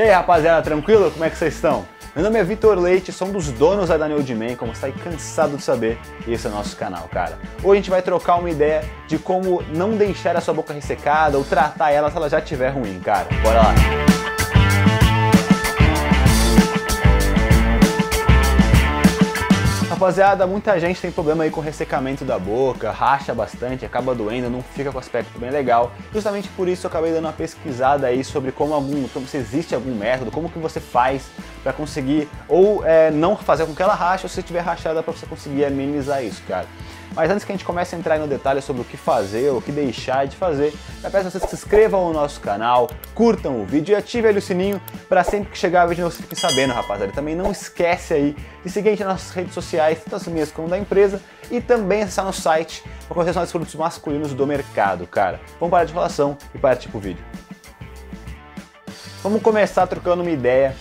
E aí rapaziada, tranquilo? Como é que vocês estão? Meu nome é Vitor Leite, sou um dos donos da Daniel Man, como está aí cansado de saber, e esse é o nosso canal, cara. Hoje a gente vai trocar uma ideia de como não deixar a sua boca ressecada ou tratar ela se ela já estiver ruim, cara. Bora lá! Rapaziada, muita gente tem problema aí com ressecamento da boca, racha bastante, acaba doendo, não fica com aspecto bem legal. Justamente por isso eu acabei dando uma pesquisada aí sobre como algum, como se existe algum método, como que você faz para conseguir ou é, não fazer com que ela rache, ou se tiver rachada para você conseguir amenizar isso, cara. Mas antes que a gente comece a entrar no detalhe sobre o que fazer, o que deixar de fazer, eu peço a vocês que se inscrevam no nosso canal, curtam o vídeo e ativem o sininho para sempre que chegar vídeo você fique sabendo, rapaziada. Também não esquece aí de seguir a gente nas nossas redes sociais, tanto as minhas como da empresa, e também acessar no site para conhecer os produtos masculinos do mercado, cara. Vamos parar de falação e partir pro vídeo. Vamos começar trocando uma ideia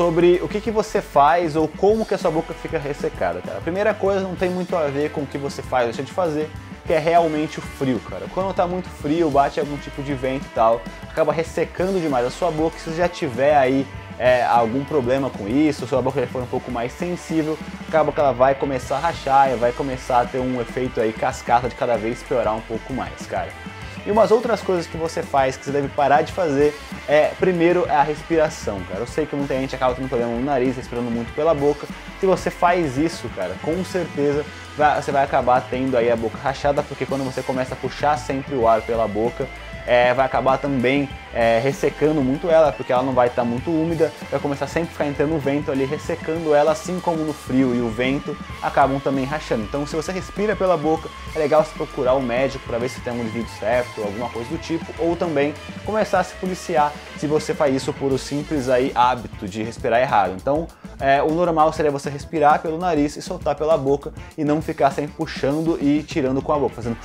sobre o que, que você faz ou como que a sua boca fica ressecada, cara. A primeira coisa não tem muito a ver com o que você faz deixa de fazer, que é realmente o frio, cara. Quando tá muito frio, bate algum tipo de vento e tal, acaba ressecando demais a sua boca. Se já tiver aí é, algum problema com isso, sua boca já for um pouco mais sensível, acaba que ela vai começar a rachar e vai começar a ter um efeito aí cascata de cada vez piorar um pouco mais, cara. E umas outras coisas que você faz que você deve parar de fazer é, primeiro, é a respiração, cara. Eu sei que muita gente acaba tendo problema no nariz, respirando muito pela boca. Se você faz isso, cara, com certeza você vai acabar tendo aí a boca rachada, porque quando você começa a puxar sempre o ar pela boca, é, vai acabar também é, ressecando muito ela, porque ela não vai estar tá muito úmida, vai começar sempre a ficar entrando vento ali, ressecando ela, assim como no frio e o vento acabam também rachando. Então, se você respira pela boca, é legal você procurar o um médico para ver se tem um indivíduo certo, alguma coisa do tipo, ou também começar a se policiar se você faz isso por o um simples aí hábito de respirar errado. Então, é, o normal seria você respirar pelo nariz e soltar pela boca e não ficar sempre puxando e tirando com a boca, fazendo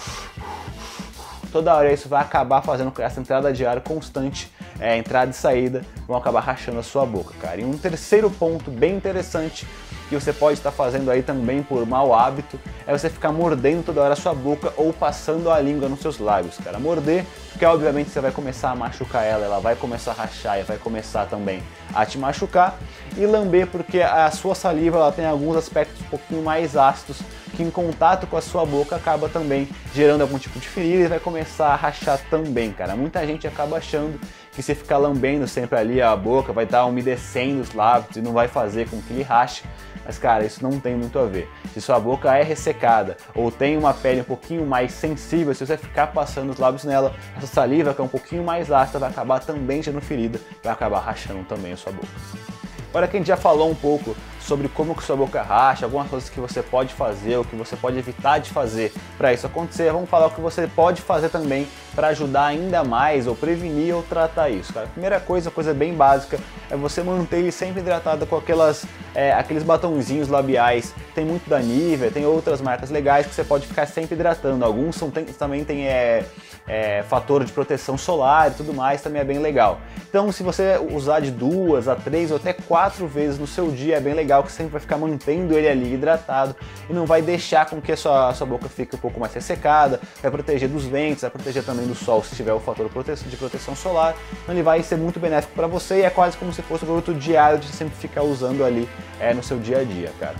toda hora isso vai acabar fazendo com essa entrada de ar constante, é, entrada e saída, vão acabar rachando a sua boca, cara. E um terceiro ponto bem interessante que você pode estar fazendo aí também por mau hábito é você ficar mordendo toda hora a sua boca ou passando a língua nos seus lábios, cara. Morder, porque obviamente você vai começar a machucar ela, ela vai começar a rachar e vai começar também a te machucar. E lamber, porque a sua saliva ela tem alguns aspectos um pouquinho mais ácidos que em contato com a sua boca acaba também gerando algum tipo de ferida e vai começar a rachar também, cara. Muita gente acaba achando que se ficar lambendo sempre ali a boca vai estar umedecendo os lábios e não vai fazer com que ele rache. Mas cara, isso não tem muito a ver. Se sua boca é ressecada ou tem uma pele um pouquinho mais sensível, se você ficar passando os lábios nela, essa saliva que é um pouquinho mais ácida vai acabar também gerando ferida, vai acabar rachando também a sua boca. Agora que a gente já falou um pouco sobre como que sua boca racha, algumas coisas que você pode fazer, o que você pode evitar de fazer para isso acontecer. Vamos falar o que você pode fazer também para ajudar ainda mais ou prevenir ou tratar isso. Cara. A primeira coisa, coisa bem básica, é você manter ele sempre hidratado com aquelas, é, aqueles batonzinhos labiais. Tem muito da Nivea, tem outras marcas legais que você pode ficar sempre hidratando. Alguns são, tem, também tem é, é, fator de proteção solar e tudo mais, também é bem legal. Então, se você usar de duas a três ou até quatro vezes no seu dia, é bem legal que você sempre vai ficar mantendo ele ali hidratado e não vai deixar com que a sua, a sua boca fique um pouco mais ressecada, vai proteger dos ventos, vai proteger também do sol se tiver o fator de proteção solar. Então, ele vai ser muito benéfico para você e é quase como se fosse um produto diário de sempre ficar usando ali é, no seu dia a dia, cara.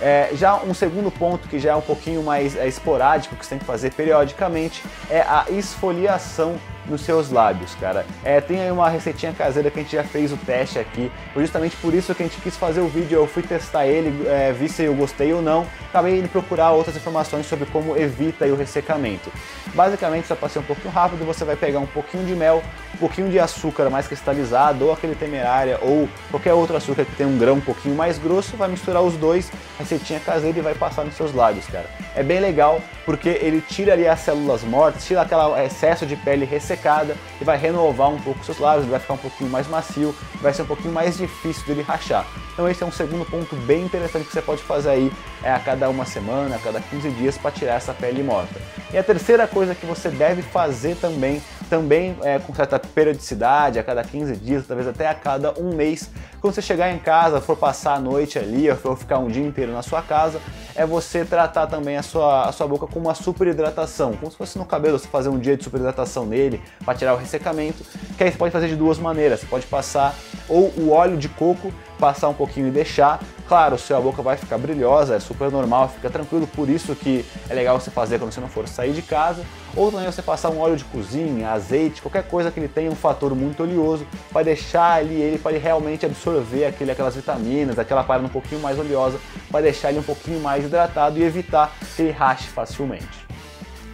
É, já um segundo ponto que já é um pouquinho mais é, esporádico, que você tem que fazer periodicamente, é a esfoliação nos seus lábios, cara. É, tem aí uma receitinha caseira que a gente já fez o teste aqui, foi justamente por isso que a gente quis fazer o vídeo, eu fui testar ele, é, vi se eu gostei ou não, acabei indo procurar outras informações sobre como evita o ressecamento. Basicamente, só para ser um pouquinho rápido, você vai pegar um pouquinho de mel, um pouquinho de açúcar mais cristalizado, ou aquele temerária, ou qualquer outro açúcar que tem um grão um pouquinho mais grosso, vai misturar os dois, receitinha caseira e vai passar nos seus lábios, cara. É bem legal, porque ele tira ali as células mortas, tira aquele excesso de pele ressecada, secada e vai renovar um pouco seus lábios, vai ficar um pouquinho mais macio, vai ser um pouquinho mais difícil dele rachar. Então esse é um segundo ponto bem interessante que você pode fazer aí é, a cada uma semana, a cada 15 dias para tirar essa pele morta. E a terceira coisa que você deve fazer também também é, com certa periodicidade, a cada 15 dias, talvez até a cada um mês. Quando você chegar em casa, for passar a noite ali, ou ficar um dia inteiro na sua casa, é você tratar também a sua, a sua boca com uma super hidratação, como se fosse no cabelo, você fazer um dia de super hidratação nele para tirar o ressecamento, que aí você pode fazer de duas maneiras, você pode passar ou o óleo de coco passar um pouquinho e deixar. Claro, sua boca vai ficar brilhosa, é super normal, fica tranquilo, por isso que é legal você fazer quando você não for sair de casa. Ou também você passar um óleo de cozinha, azeite, qualquer coisa que ele tenha um fator muito oleoso, para deixar ali ele para ele realmente absorver aquele, aquelas vitaminas, aquela parada um pouquinho mais oleosa, para deixar ele um pouquinho mais hidratado e evitar que ele rache facilmente.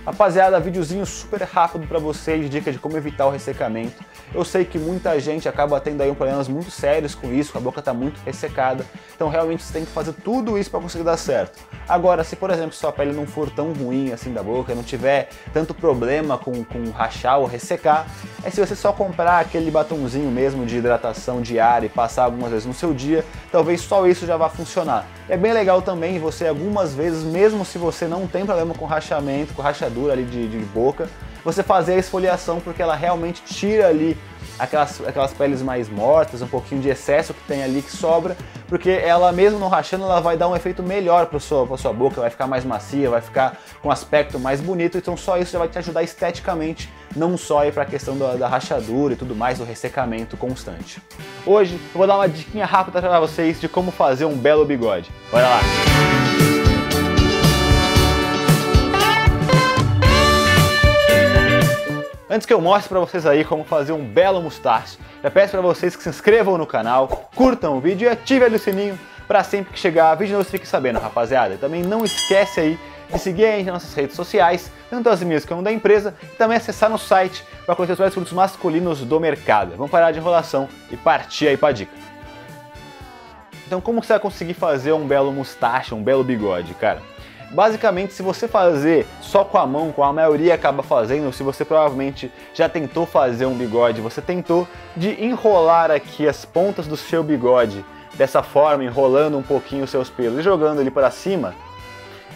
Rapaziada, videozinho super rápido para vocês, dica de como evitar o ressecamento. Eu sei que muita gente acaba tendo aí problemas muito sérios com isso, a boca está muito ressecada, então realmente você tem que fazer tudo isso para conseguir dar certo. Agora, se por exemplo sua pele não for tão ruim assim da boca, não tiver tanto problema com, com rachar ou ressecar, é se você só comprar aquele batomzinho mesmo de hidratação diária e passar algumas vezes no seu dia, talvez só isso já vá funcionar. É bem legal também você algumas vezes, mesmo se você não tem problema com rachamento, com rachadura ali de, de boca, você fazer a esfoliação porque ela realmente tira ali aquelas, aquelas peles mais mortas, um pouquinho de excesso que tem ali que sobra, porque ela mesmo não rachando, ela vai dar um efeito melhor para sua, sua boca, vai ficar mais macia, vai ficar com um aspecto mais bonito, então só isso já vai te ajudar esteticamente, não só para a questão da, da, rachadura e tudo mais, do ressecamento constante. Hoje eu vou dar uma diquinha rápida para vocês de como fazer um belo bigode. Bora lá! Antes que eu mostre para vocês aí como fazer um belo mustache, já peço para vocês que se inscrevam no canal, curtam o vídeo e ativem o sininho para sempre que chegar vídeo novo fique sabendo, rapaziada. E também não esquece aí de seguir a gente nas nossas redes sociais, tanto as minhas como da empresa, e também acessar no site para conhecer os melhores produtos masculinos do mercado. Vamos parar de enrolação e partir aí para dica. Então como você vai conseguir fazer um belo mustache, um belo bigode, cara? Basicamente, se você fazer só com a mão, como a maioria acaba fazendo, se você provavelmente já tentou fazer um bigode, você tentou de enrolar aqui as pontas do seu bigode dessa forma, enrolando um pouquinho os seus pelos e jogando ele para cima,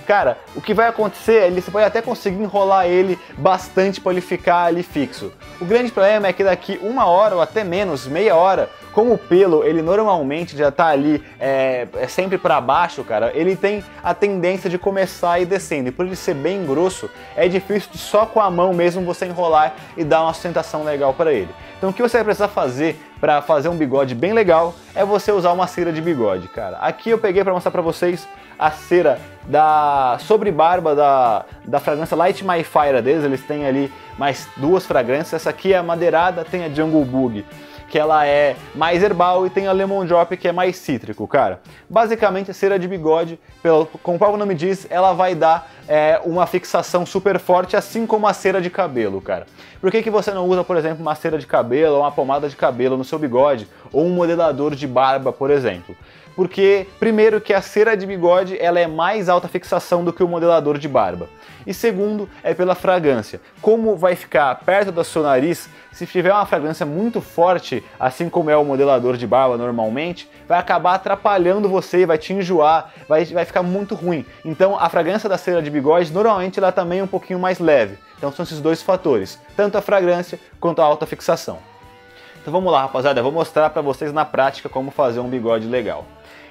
cara, o que vai acontecer é que você pode até conseguir enrolar ele bastante para ele ficar ali fixo. O grande problema é que daqui uma hora ou até menos, meia hora, como o pelo ele normalmente já tá ali é, é sempre para baixo, cara, ele tem a tendência de começar a ir descendo. E por ele ser bem grosso, é difícil só com a mão mesmo você enrolar e dar uma sustentação legal para ele. Então o que você vai precisar fazer para fazer um bigode bem legal é você usar uma cera de bigode, cara. Aqui eu peguei para mostrar para vocês a cera da sobre barba da, da fragrância Light My Fire deles, eles têm ali mais duas fragrâncias. Essa aqui é a madeirada, tem a Jungle Bug que ela é mais herbal e tem a Lemon Drop que é mais cítrico, cara. Basicamente a cera de bigode, pelo, como o próprio nome diz, ela vai dar é, uma fixação super forte, assim como a cera de cabelo, cara. Por que, que você não usa, por exemplo, uma cera de cabelo ou uma pomada de cabelo no seu bigode ou um modelador de barba, por exemplo? Porque primeiro que a cera de bigode ela é mais alta fixação do que o modelador de barba. E segundo, é pela fragrância. Como vai ficar perto do seu nariz, se tiver uma fragrância muito forte, assim como é o modelador de barba normalmente, vai acabar atrapalhando você, vai te enjoar, vai, vai ficar muito ruim. Então a fragrância da cera de bigode normalmente ela também é um pouquinho mais leve. Então são esses dois fatores, tanto a fragrância quanto a alta fixação. Então vamos lá, rapaziada, eu vou mostrar para vocês na prática como fazer um bigode legal.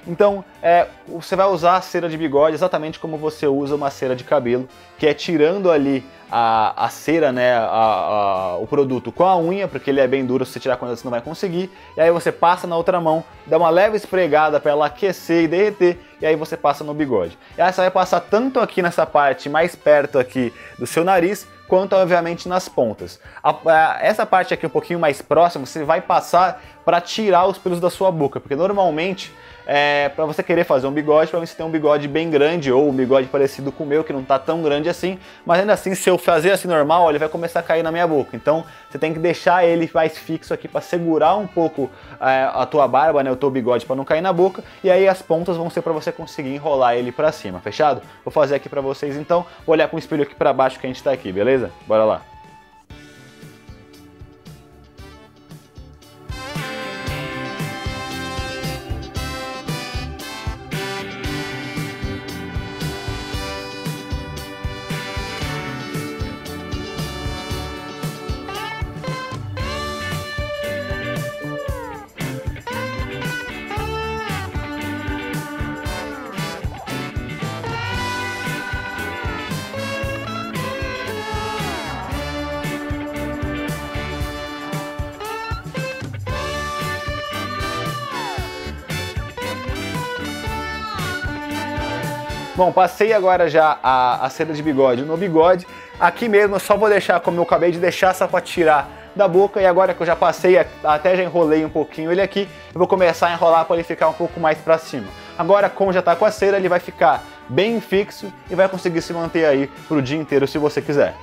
Então, é, você vai usar a cera de bigode exatamente como você usa uma cera de cabelo, que é tirando ali a, a cera, né, a, a, o produto com a unha, porque ele é bem duro, se você tirar com ela você não vai conseguir. E aí você passa na outra mão, dá uma leve esfregada para ela aquecer e derreter, e aí você passa no bigode. E aí você vai passar tanto aqui nessa parte mais perto aqui do seu nariz, quanto obviamente nas pontas. A, a, essa parte aqui um pouquinho mais próxima, você vai passar para tirar os pelos da sua boca, porque normalmente é, para você querer fazer um bigode, para você ter um bigode bem grande ou um bigode parecido com o meu, que não está tão grande assim, mas ainda assim, se eu fazer assim normal, ele vai começar a cair na minha boca. Então, você tem que deixar ele mais fixo aqui para segurar um pouco é, a tua barba, né, o teu bigode para não cair na boca, e aí as pontas vão ser para você conseguir enrolar ele para cima, fechado? Vou fazer aqui para vocês então, vou olhar com o espelho aqui para baixo que a gente está aqui, beleza? Bora lá. Bom, passei agora já a, a cera de bigode no bigode. Aqui mesmo eu só vou deixar como eu acabei de deixar, só para tirar da boca. E agora que eu já passei, até já enrolei um pouquinho ele aqui, eu vou começar a enrolar para ele ficar um pouco mais para cima. Agora, como já está com a cera, ele vai ficar bem fixo e vai conseguir se manter aí pro dia inteiro se você quiser.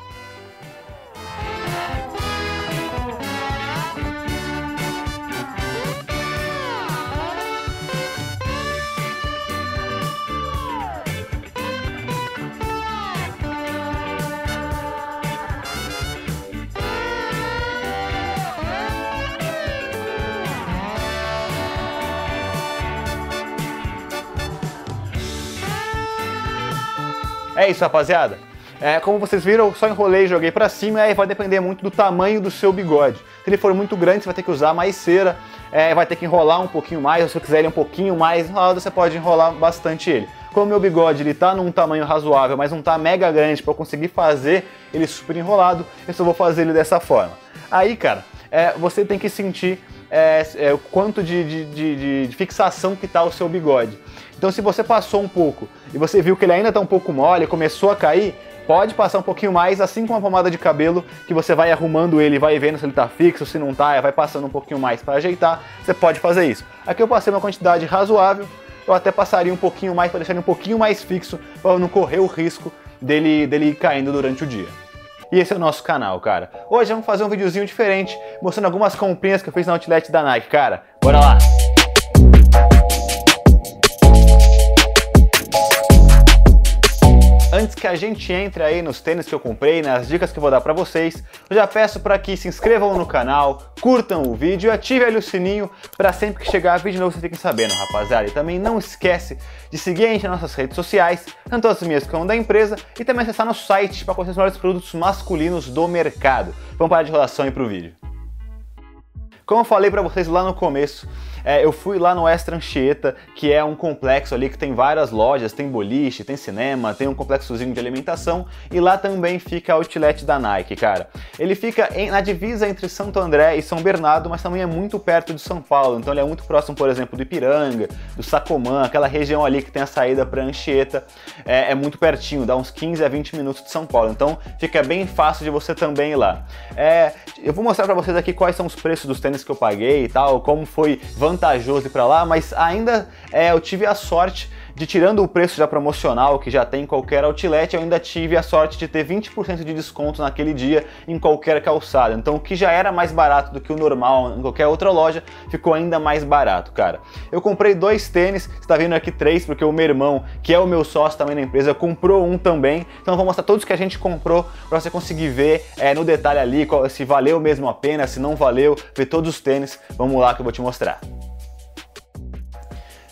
É isso, rapaziada. É, como vocês viram, eu só enrolei e joguei para cima, e aí vai depender muito do tamanho do seu bigode. Se ele for muito grande, você vai ter que usar mais cera, é, vai ter que enrolar um pouquinho mais, ou se você quiser ele um pouquinho mais enrolado, você pode enrolar bastante ele. Como meu bigode ele tá num tamanho razoável, mas não tá mega grande para eu conseguir fazer ele super enrolado, eu só vou fazer ele dessa forma. Aí, cara, é, você tem que sentir é, é, o quanto de, de, de, de, fixação que tá o seu bigode. Então se você passou um pouco e você viu que ele ainda está um pouco mole, começou a cair, pode passar um pouquinho mais, assim como a pomada de cabelo, que você vai arrumando ele, vai vendo se ele está fixo, se não está, vai passando um pouquinho mais para ajeitar, você pode fazer isso. Aqui eu passei uma quantidade razoável, eu até passaria um pouquinho mais para deixar ele um pouquinho mais fixo, para não correr o risco dele, dele ir caindo durante o dia. E esse é o nosso canal, cara. Hoje vamos fazer um videozinho diferente, mostrando algumas comprinhas que eu fiz na outlet da Nike, cara. Bora lá! Antes que a gente entre aí nos tênis que eu comprei, nas dicas que eu vou dar para vocês, eu já peço para que se inscrevam no canal, curtam o vídeo e ativem ali o sininho para sempre que chegar vídeo novo vocês fiquem sabendo, rapaziada. E também não esquece de seguir a gente nas nossas redes sociais, tanto as minhas como da empresa, e também acessar nosso site para conhecer os melhores produtos masculinos do mercado. Vamos parar de enrolação e pro vídeo. Como eu falei para vocês lá no começo, é, eu fui lá no Extra Anchieta, que é um complexo ali que tem várias lojas, tem boliche, tem cinema, tem um complexozinho de alimentação e lá também fica a outlet da Nike, cara. Ele fica em, na divisa entre Santo André e São Bernardo, mas também é muito perto de São Paulo, então ele é muito próximo, por exemplo, do Ipiranga, do Sacomã, aquela região ali que tem a saída para Anchieta, é, é, muito pertinho, dá uns 15 a 20 minutos de São Paulo, então fica bem fácil de você também ir lá. É, eu vou mostrar para vocês aqui quais são os preços dos tênis que eu paguei e tal, como foi vantajoso ir para lá, mas ainda é, eu tive a sorte de tirando o preço já promocional que já tem em qualquer outlet, eu ainda tive a sorte de ter 20% de desconto naquele dia em qualquer calçada. Então o que já era mais barato do que o normal em qualquer outra loja, ficou ainda mais barato, cara. Eu comprei dois tênis, você tá vendo aqui três, porque o meu irmão, que é o meu sócio também na empresa, comprou um também. Então eu vou mostrar todos que a gente comprou para você conseguir ver é, no detalhe ali se valeu mesmo a pena, se não valeu, ver todos os tênis. Vamos lá que eu vou te mostrar.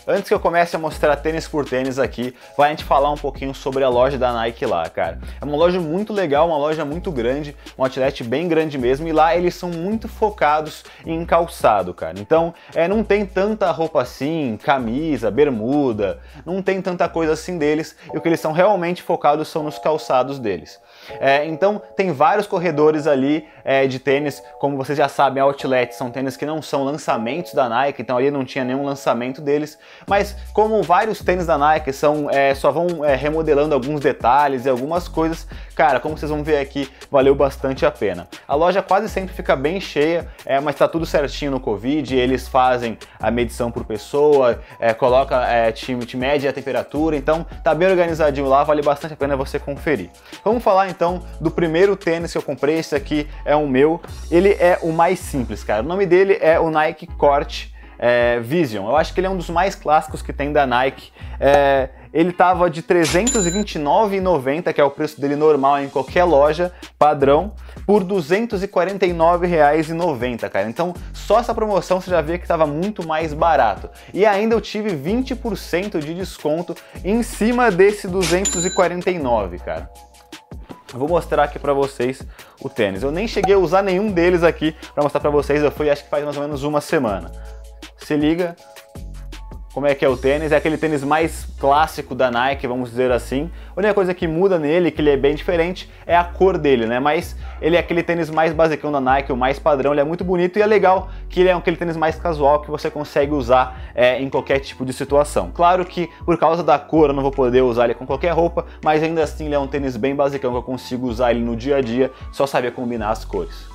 Antes que eu comece a mostrar tênis por tênis aqui, vai a gente falar um pouquinho sobre a loja da Nike lá, cara. É uma loja muito legal, uma loja muito grande, um outlet bem grande mesmo, e lá eles são muito focados em calçado, cara. Então, é, não tem tanta roupa assim, camisa, bermuda, não tem tanta coisa assim deles, e o que eles são realmente focados são nos calçados deles. É, então tem vários corredores ali é, de tênis, como vocês já sabem, outlet são tênis que não são lançamentos da Nike, então ali não tinha nenhum lançamento deles, mas como vários tênis da Nike são é, só vão é, remodelando alguns detalhes e algumas coisas, cara, como vocês vão ver aqui, valeu bastante a pena. A loja quase sempre fica bem cheia, é, mas tá tudo certinho no Covid, eles fazem a medição por pessoa, é, coloca é, te mede a temperatura, então tá bem organizadinho lá, vale bastante a pena você conferir. Vamos falar então do primeiro tênis que eu comprei, esse aqui é o meu. Ele é o mais simples, cara. O nome dele é o Nike Corte é, Vision. Eu acho que ele é um dos mais clássicos que tem da Nike. É, ele tava de R$ 329,90, que é o preço dele normal em qualquer loja padrão, por R$ 249,90, cara. Então, só essa promoção você já vê que estava muito mais barato. E ainda eu tive 20% de desconto em cima desse 249, cara. Vou mostrar aqui para vocês o tênis. Eu nem cheguei a usar nenhum deles aqui para mostrar para vocês. Eu fui acho que faz mais ou menos uma semana. Se liga. Como é que é o tênis. É aquele tênis mais clássico da Nike, vamos dizer assim. A única coisa que muda nele, que ele é bem diferente, é a cor dele, né? Mas ele é aquele tênis mais basicão da Nike, o mais padrão, ele é muito bonito e é legal que ele é aquele tênis mais casual que você consegue usar é, em qualquer tipo de situação. Claro que por causa da cor eu não vou poder usar ele com qualquer roupa, mas ainda assim ele é um tênis bem basicão que eu consigo usar ele no dia a dia, só saber combinar as cores.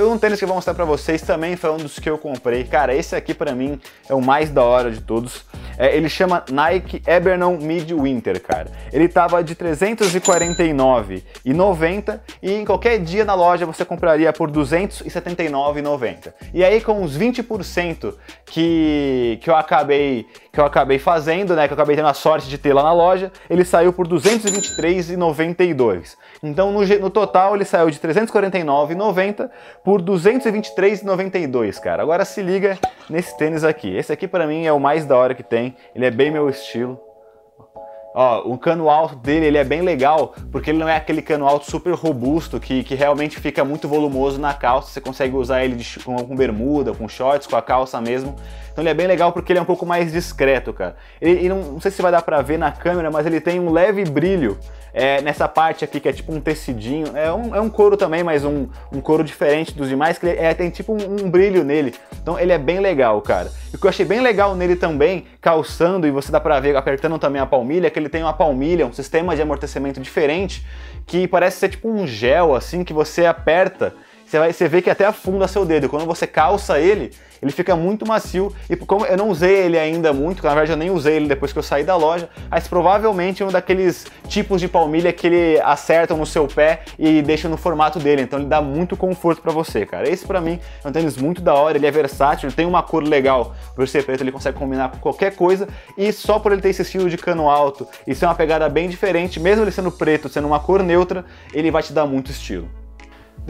O segundo tênis que eu vou mostrar pra vocês também foi um dos que eu comprei. Cara, esse aqui pra mim é o mais da hora de todos. É, ele chama Nike Ebernon Midwinter, cara. Ele tava de 349,90 e em qualquer dia na loja você compraria por 279,90. E aí com os 20% que, que eu acabei que eu acabei fazendo, né, que eu acabei tendo a sorte de ter lá na loja, ele saiu por 223,92. Então no, no total ele saiu de 349,90 por 223,92, cara. Agora se liga nesse tênis aqui. Esse aqui para mim é o mais da hora que tem. Ele é bem meu estilo. Ó, o cano alto dele ele é bem legal, porque ele não é aquele cano alto super robusto que, que realmente fica muito volumoso na calça. Você consegue usar ele de, com, com, bermuda, com shorts, com a calça mesmo. Então ele é bem legal porque ele é um pouco mais discreto, cara. Ele, ele não, não, sei se vai dar pra ver na câmera, mas ele tem um leve brilho é, nessa parte aqui que é tipo um tecidinho. É um, é um couro também, mas um, um couro diferente dos demais, que é, tem tipo um, um, brilho nele. Então ele é bem legal, cara. E o que eu achei bem legal nele também, calçando, e você dá pra ver apertando também a palmilha, é que ele tem uma palmilha, um sistema de amortecimento diferente, que parece ser tipo um gel, assim, que você aperta você, vai, você vê que até afunda seu dedo. Quando você calça ele, ele fica muito macio. E como eu não usei ele ainda muito, na verdade eu nem usei ele depois que eu saí da loja, mas provavelmente é um daqueles tipos de palmilha que ele acerta no seu pé e deixa no formato dele. Então ele dá muito conforto para você, cara. Esse para mim é um tênis muito da hora, ele é versátil, ele tem uma cor legal. Por ser preto, ele consegue combinar com qualquer coisa. E só por ele ter esse estilo de cano alto e ser uma pegada bem diferente, mesmo ele sendo preto, sendo uma cor neutra, ele vai te dar muito estilo.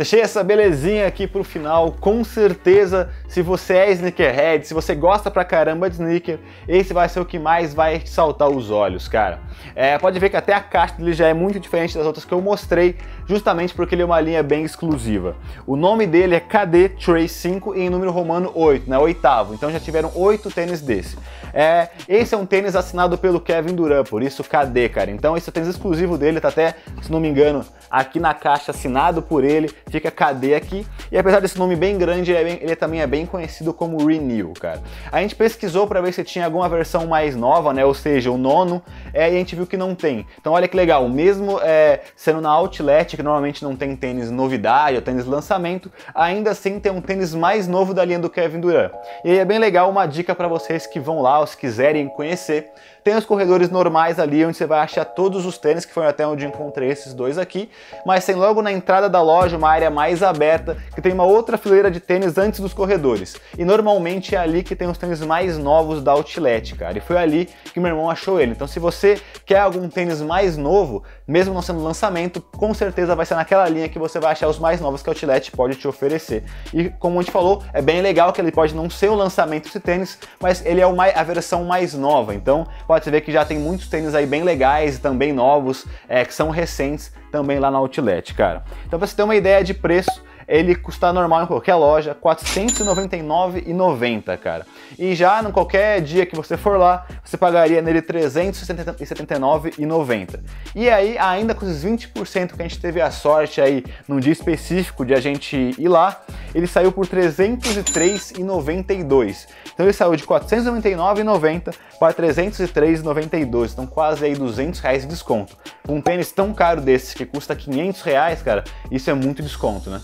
Deixei essa belezinha aqui pro final, com certeza, se você é sneakerhead, se você gosta pra caramba de sneaker, esse vai ser o que mais vai saltar os olhos, cara. É, pode ver que até a caixa dele já é muito diferente das outras que eu mostrei, justamente porque ele é uma linha bem exclusiva. O nome dele é KD Trace 5 em número romano 8, né, oitavo, então já tiveram oito tênis desse. É, esse é um tênis assinado pelo Kevin Durant, por isso KD, cara. Então esse é o tênis exclusivo dele, tá até, se não me engano, aqui na caixa assinado por ele fica KD aqui. E apesar desse nome bem grande, ele, é bem, ele também é bem conhecido como Renew, cara. A gente pesquisou para ver se tinha alguma versão mais nova, né? Ou seja, o nono, é, e a gente viu que não tem. Então olha que legal, mesmo é, sendo na Outlet, que normalmente não tem tênis novidade ou tênis lançamento, ainda assim tem um tênis mais novo da linha do Kevin Durant. E aí é bem legal uma dica para vocês que vão lá, ou se quiserem conhecer. Tem os corredores normais ali, onde você vai achar todos os tênis, que foi até onde encontrei esses dois aqui, mas tem logo na entrada da loja uma área mais aberta, que tem uma outra fileira de tênis antes dos corredores. E normalmente é ali que tem os tênis mais novos da Outlet, cara. E foi ali que meu irmão achou ele. Então se você quer algum tênis mais novo, mesmo não sendo lançamento, com certeza vai ser naquela linha que você vai achar os mais novos que a Outlet pode te oferecer. E como a gente falou, é bem legal que ele pode não ser o lançamento desse tênis, mas ele é a versão mais nova. Então pode ver que já tem muitos tênis aí bem legais e também novos, é, que são recentes também lá na Outlet, cara. Então pra você ter uma ideia de preço, ele custa normal em qualquer loja, R$ 499,90, cara. E já no qualquer dia que você for lá, você pagaria nele R$ 379,90. E aí, ainda com esses 20% que a gente teve a sorte aí num dia específico de a gente ir lá, ele saiu por R$ 303,92. Então ele saiu de R$ 499,90 para R$ 303,92. Então quase aí 200 reais de desconto. Um tênis tão caro desse que custa 500 reais, cara, isso é muito desconto, né?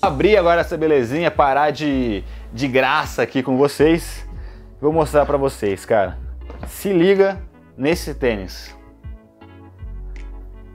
Abrir agora essa belezinha, parar de, de graça aqui com vocês. Vou mostrar para vocês, cara. Se liga nesse tênis.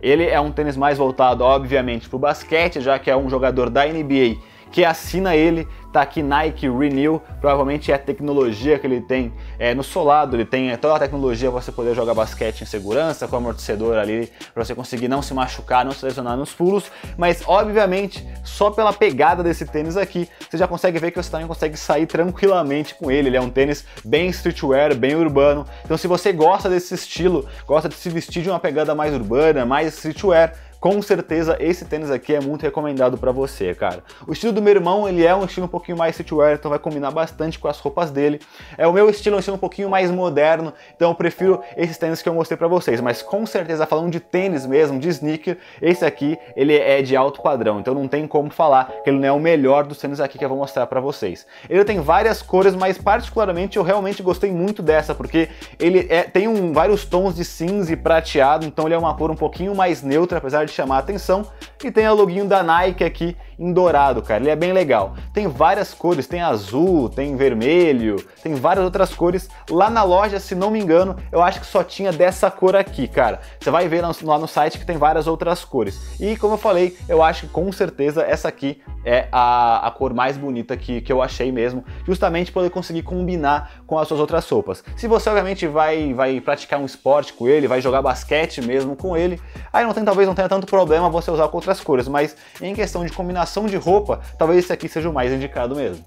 Ele é um tênis mais voltado, obviamente, para o basquete, já que é um jogador da NBA que assina ele, tá aqui Nike Renew, provavelmente é a tecnologia que ele tem é, no solado, ele tem toda a tecnologia para você poder jogar basquete em segurança, com amortecedor ali, para você conseguir não se machucar, não se lesionar nos pulos, mas obviamente só pela pegada desse tênis aqui, você já consegue ver que você também consegue sair tranquilamente com ele, ele é um tênis bem streetwear, bem urbano, então se você gosta desse estilo, gosta de se vestir de uma pegada mais urbana, mais streetwear, com certeza esse tênis aqui é muito recomendado para você, cara. O estilo do meu irmão, ele é um estilo um pouquinho mais streetwear, então vai combinar bastante com as roupas dele. É o meu estilo, é um estilo um pouquinho mais moderno, então eu prefiro esses tênis que eu mostrei para vocês, mas com certeza falando de tênis mesmo, de sneaker, esse aqui, ele é de alto padrão, então não tem como falar que ele não é o melhor dos tênis aqui que eu vou mostrar para vocês. Ele tem várias cores, mas particularmente eu realmente gostei muito dessa, porque ele é, tem um, vários tons de cinza e prateado, então ele é uma cor um pouquinho mais neutra, apesar de chamar a atenção, e tem a loginho da Nike aqui em dourado, cara. Ele é bem legal. Tem várias cores, tem azul, tem vermelho, tem várias outras cores. Lá na loja, se não me engano, eu acho que só tinha dessa cor aqui, cara. Você vai ver lá no site que tem várias outras cores. E como eu falei, eu acho que com certeza essa aqui é a, a cor mais bonita que, que eu achei mesmo, justamente para poder conseguir combinar com as suas outras roupas. Se você obviamente vai, vai praticar um esporte com ele, vai jogar basquete mesmo com ele, aí não tem, talvez não tenha tanto problema você usar com outras cores, mas em questão de combinação de roupa, talvez esse aqui seja o mais indicado mesmo.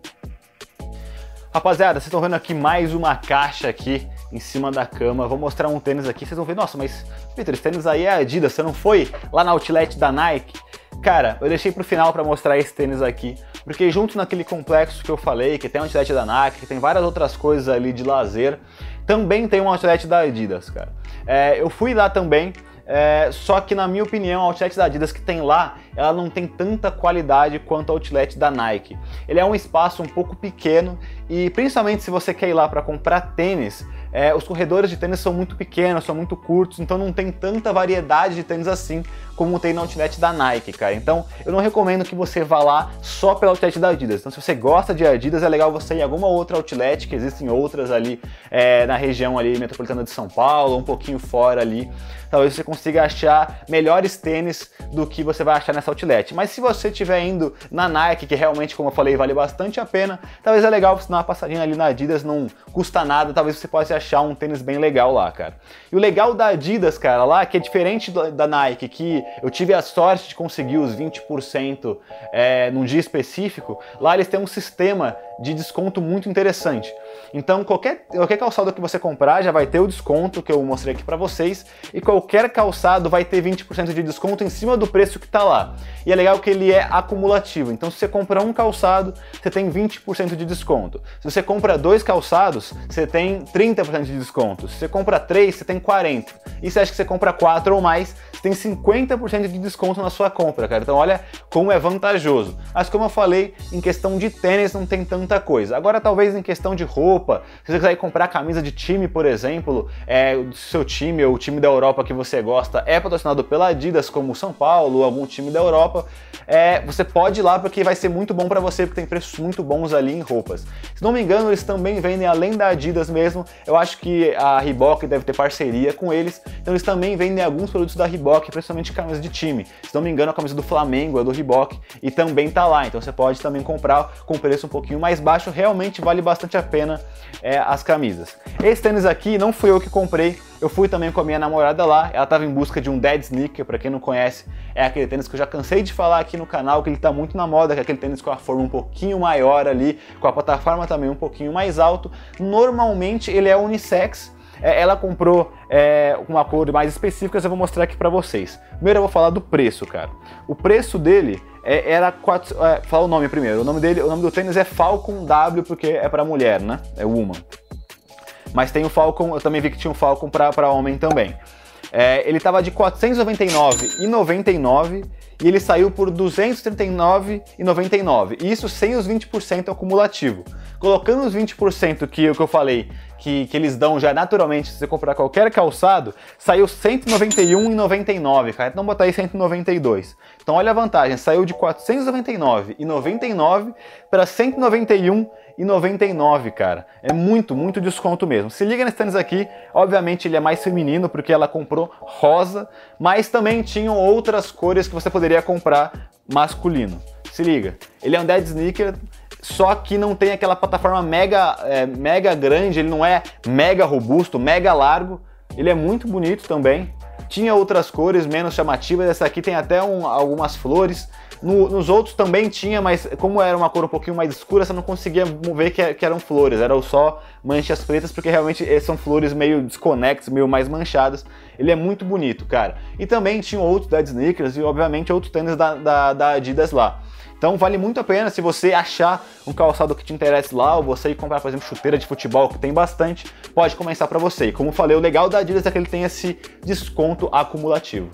Rapaziada, vocês estão vendo aqui mais uma caixa aqui em cima da cama. Vou mostrar um tênis aqui, vocês vão ver, nossa, mas Peter, esse tênis aí é Adidas, você não foi lá na outlet da Nike? Cara, eu deixei pro final para mostrar esse tênis aqui, porque junto naquele complexo que eu falei, que tem uma outlet da Nike, que tem várias outras coisas ali de lazer, também tem uma outlet da Adidas, cara. É, eu fui lá também, é, só que na minha opinião, a outlet da Adidas que tem lá, ela não tem tanta qualidade quanto a outlet da Nike. Ele é um espaço um pouco pequeno e principalmente se você quer ir lá para comprar tênis, é, os corredores de tênis são muito pequenos, são muito curtos, então não tem tanta variedade de tênis assim como tem na outlet da Nike, cara. Então eu não recomendo que você vá lá só pela outlet da Adidas. Então se você gosta de Adidas, é legal você ir em alguma outra outlet, que existem outras ali é, na região ali metropolitana de São Paulo, um pouquinho fora ali. Talvez você consiga achar melhores tênis do que você vai achar nessa outlet. Mas se você estiver indo na Nike, que realmente, como eu falei, vale bastante a pena, talvez é legal você dar uma passadinha ali na Adidas, não custa nada, talvez você possa achar um tênis bem legal lá, cara. E o legal da Adidas, cara, lá, que é diferente da Nike, que eu tive a sorte de conseguir os 20% é, num dia específico, lá eles têm um sistema de desconto muito interessante. Então, qualquer, qualquer calçado que você comprar já vai ter o desconto que eu mostrei aqui para vocês, e qualquer calçado vai ter 20% de desconto em cima do preço que está lá. E é legal que ele é acumulativo, então se você compra um calçado, você tem 20% de desconto. Se você compra dois calçados, você tem 30% de desconto. Se você compra três, você tem 40%. E se acha que você compra quatro ou mais, você tem 50% de desconto na sua compra, cara. Então olha como é vantajoso. Mas como eu falei, em questão de tênis não tem tanta coisa. Agora talvez em questão de roupa, se você quiser comprar camisa de time, por exemplo, é, o seu time ou o time da Europa que você gosta é patrocinado pela Adidas, como São Paulo ou algum time da Europa, é, você pode ir lá porque vai ser muito bom para você, porque tem preços muito bons ali em roupas. Se não me engano, eles também vendem além da Adidas mesmo, eu acho que a Reebok deve ter parceria com eles, então eles também vendem alguns produtos da Reebok, principalmente camisas de time. Se não me engano, a camisa do Flamengo é do Reebok e também tá lá, então você pode também comprar com preço um pouquinho mais baixo, realmente vale bastante a pena é, as camisas. Esse tênis aqui não fui eu que comprei, eu fui também com a minha namorada lá, ela estava em busca de um dead sneaker, para quem não conhece, é aquele tênis que eu já cansei de falar aqui no canal, que ele está muito na moda, que é aquele tênis com a forma um pouquinho maior ali, com a plataforma também um pouquinho mais alto. Normalmente ele é unissex, é, ela comprou é, uma cor mais específica, eu vou mostrar aqui para vocês. Primeiro eu vou falar do preço, cara. O preço dele é, era quatro, é, fala o nome primeiro. O nome dele, o nome do tênis é Falcon W porque é para mulher, né? É woman. Mas tem o Falcon, eu também vi que tinha um Falcon para homem também. É, ele estava de 499,99 e ele saiu por 239,99. Isso sem os 20% acumulativo. Colocando os 20% que, que eu falei que, que eles dão já naturalmente se você comprar qualquer calçado, saiu 191,99, cara. Então botar aí 192. Então olha a vantagem, saiu de 499,99 para 191,99, cara. É muito, muito desconto mesmo. Se liga nesse tênis aqui, obviamente ele é mais feminino porque ela comprou rosa, mas também tinham outras cores que você poderia comprar masculino. Se liga, ele é um dead sneaker, só que não tem aquela plataforma mega, é, mega grande, ele não é mega robusto, mega largo, ele é muito bonito também. Tinha outras cores menos chamativas, essa aqui tem até um, algumas flores. No, nos outros também tinha, mas como era uma cor um pouquinho mais escura, você não conseguia ver que, que eram flores, eram só manchas pretas, porque realmente são flores meio desconexas, meio mais manchadas. Ele é muito bonito, cara. E também tinha outros da Sneakers e, obviamente, outros tênis da, da, da Adidas lá. Então vale muito a pena se você achar um calçado que te interesse lá, ou você ir comprar, por exemplo, chuteira de futebol, que tem bastante, pode começar para você. E como falei, o legal da Adidas é que ele tem esse desconto acumulativo.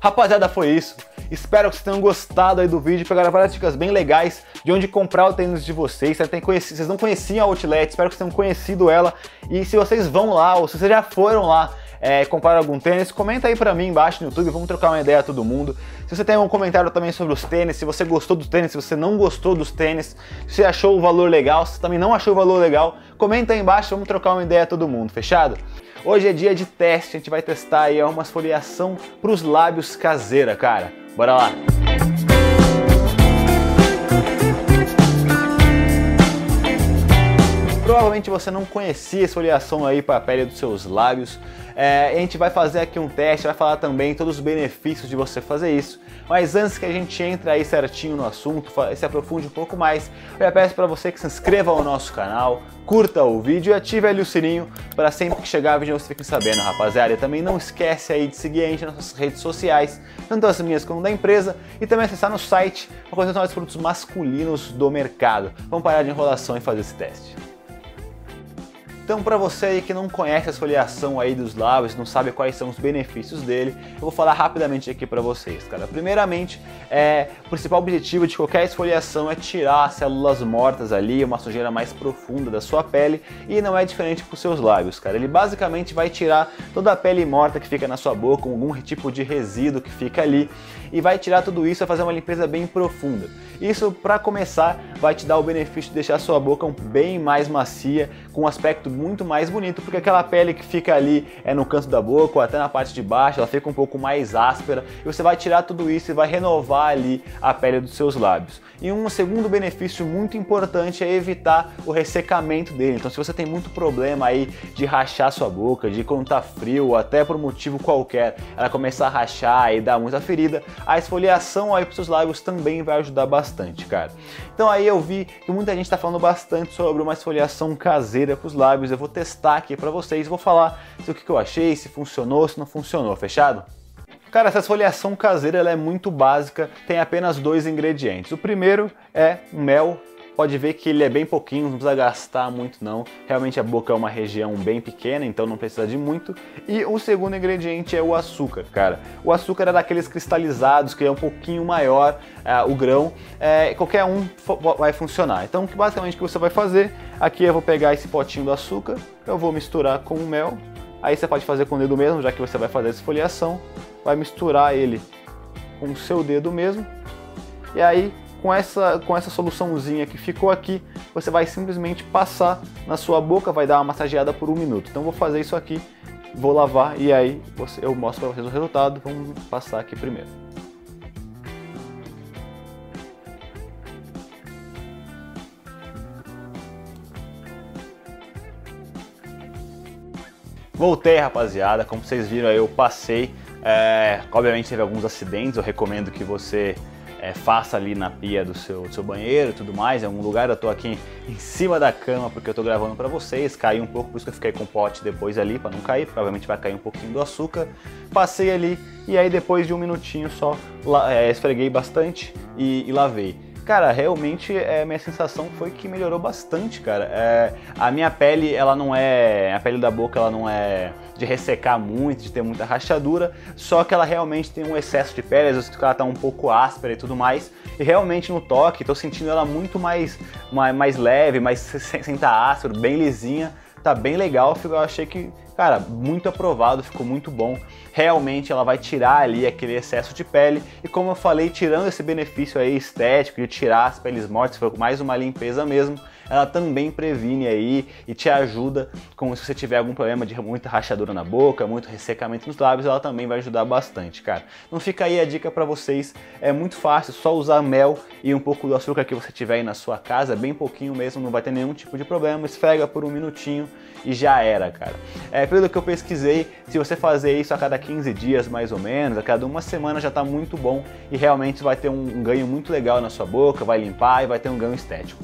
Rapaziada, foi isso. Espero que vocês tenham gostado aí do vídeo, pegaram várias dicas bem legais de onde comprar o tênis de vocês. Vocês não conheciam a Outlet, espero que vocês tenham conhecido ela. E se vocês vão lá, ou se vocês já foram lá, é, algum tênis, comenta aí pra mim embaixo no YouTube, vamos trocar uma ideia todo mundo. Se você tem algum comentário também sobre os tênis, se você gostou dos tênis, se você não gostou dos tênis, se você achou o valor legal, se também não achou o valor legal, comenta aí embaixo, vamos trocar uma ideia todo mundo, fechado? Hoje é dia de teste, a gente vai testar aí uma esfoliação pros lábios caseira, cara. Bora lá! Provavelmente você não conhecia essa oleação aí para a pele dos seus lábios. É, a gente vai fazer aqui um teste, vai falar também todos os benefícios de você fazer isso. Mas antes que a gente entre aí certinho no assunto, se aprofunde um pouco mais, eu já peço para você que se inscreva ao nosso canal, curta o vídeo e ative ali o sininho para sempre que chegar vídeo você fique sabendo, rapaziada. E também não esquece aí de seguir a gente nas nossas redes sociais, tanto as minhas como da empresa, e também acessar no site para conhecer os produtos masculinos do mercado. Vamos parar de enrolação e fazer esse teste. Então, para você aí que não conhece a esfoliação aí dos lábios, não sabe quais são os benefícios dele, eu vou falar rapidamente aqui para vocês, cara. Primeiramente, é, o principal objetivo de qualquer esfoliação é tirar as células mortas ali, uma sujeira mais profunda da sua pele, e não é diferente para os seus lábios, cara. Ele basicamente vai tirar toda a pele morta que fica na sua boca, algum tipo de resíduo que fica ali, e vai tirar tudo isso, vai fazer uma limpeza bem profunda. Isso, para começar, vai te dar o benefício de deixar a sua boca bem mais macia, com um aspecto muito mais bonito, porque aquela pele que fica ali é no canto da boca ou até na parte de baixo, ela fica um pouco mais áspera e você vai tirar tudo isso e vai renovar ali a pele dos seus lábios. E um segundo benefício muito importante é evitar o ressecamento dele. Então, se você tem muito problema aí de rachar sua boca, de quando tá frio, ou até por motivo qualquer, ela começar a rachar e dar muita ferida, a esfoliação aí para seus lábios também vai ajudar bastante, cara. Então aí eu vi que muita gente está falando bastante sobre uma esfoliação caseira para os lábios. Eu vou testar aqui para vocês, vou falar se o que eu achei, se funcionou, se não funcionou, fechado? Cara, essa esfoliação caseira ela é muito básica, tem apenas dois ingredientes. O primeiro é mel pode ver que ele é bem pouquinho, não precisa gastar muito não. Realmente a boca é uma região bem pequena, então não precisa de muito. E o segundo ingrediente é o açúcar, cara. O açúcar é daqueles cristalizados, que é um pouquinho maior é, o grão. É, qualquer um vai funcionar. Então, basicamente o que você vai fazer, aqui eu vou pegar esse potinho do açúcar, eu vou misturar com o mel. Aí você pode fazer com o dedo mesmo, já que você vai fazer essa esfoliação. Vai misturar ele com o seu dedo mesmo. E aí com essa, com essa soluçãozinha que ficou aqui, você vai simplesmente passar na sua boca, vai dar uma massageada por um minuto. Então vou fazer isso aqui, vou lavar e aí eu mostro para vocês o resultado. Vamos passar aqui primeiro. Voltei, rapaziada. Como vocês viram eu passei. É, obviamente teve alguns acidentes. Eu recomendo que você é, faça ali na pia do seu, do seu banheiro e tudo mais, em algum lugar. Eu tô aqui em cima da cama porque eu tô gravando para vocês, caiu um pouco, por isso que eu fiquei com o pote depois ali para não cair, provavelmente vai cair um pouquinho do açúcar. Passei ali e aí depois de um minutinho só é, esfreguei bastante e, e lavei. Cara, realmente é, minha sensação foi que melhorou bastante, cara. É, a minha pele, ela não é. A pele da boca, ela não é de ressecar muito, de ter muita rachadura, só que ela realmente tem um excesso de pele, às vezes ela tá um pouco áspera e tudo mais. E realmente no toque, tô sentindo ela muito mais, mais, mais leve, mais sem estar tá áspero, bem lisinha tá bem legal, eu achei que, cara, muito aprovado, ficou muito bom. Realmente ela vai tirar ali aquele excesso de pele e como eu falei, tirando esse benefício aí estético de tirar as peles mortas, foi mais uma limpeza mesmo, ela também previne aí e te ajuda com se você tiver algum problema de muita rachadura na boca, muito ressecamento nos lábios, ela também vai ajudar bastante, cara. Não fica aí a dica para vocês, é muito fácil, só usar mel e um pouco do açúcar que você tiver aí na sua casa, bem pouquinho mesmo, não vai ter nenhum tipo de problema, esfrega por um minutinho e já era, cara. É, pelo que eu pesquisei, se você fazer isso a cada 15 dias mais ou menos, a cada uma semana já está muito bom e realmente vai ter um ganho muito legal na sua boca, vai limpar e vai ter um ganho estético.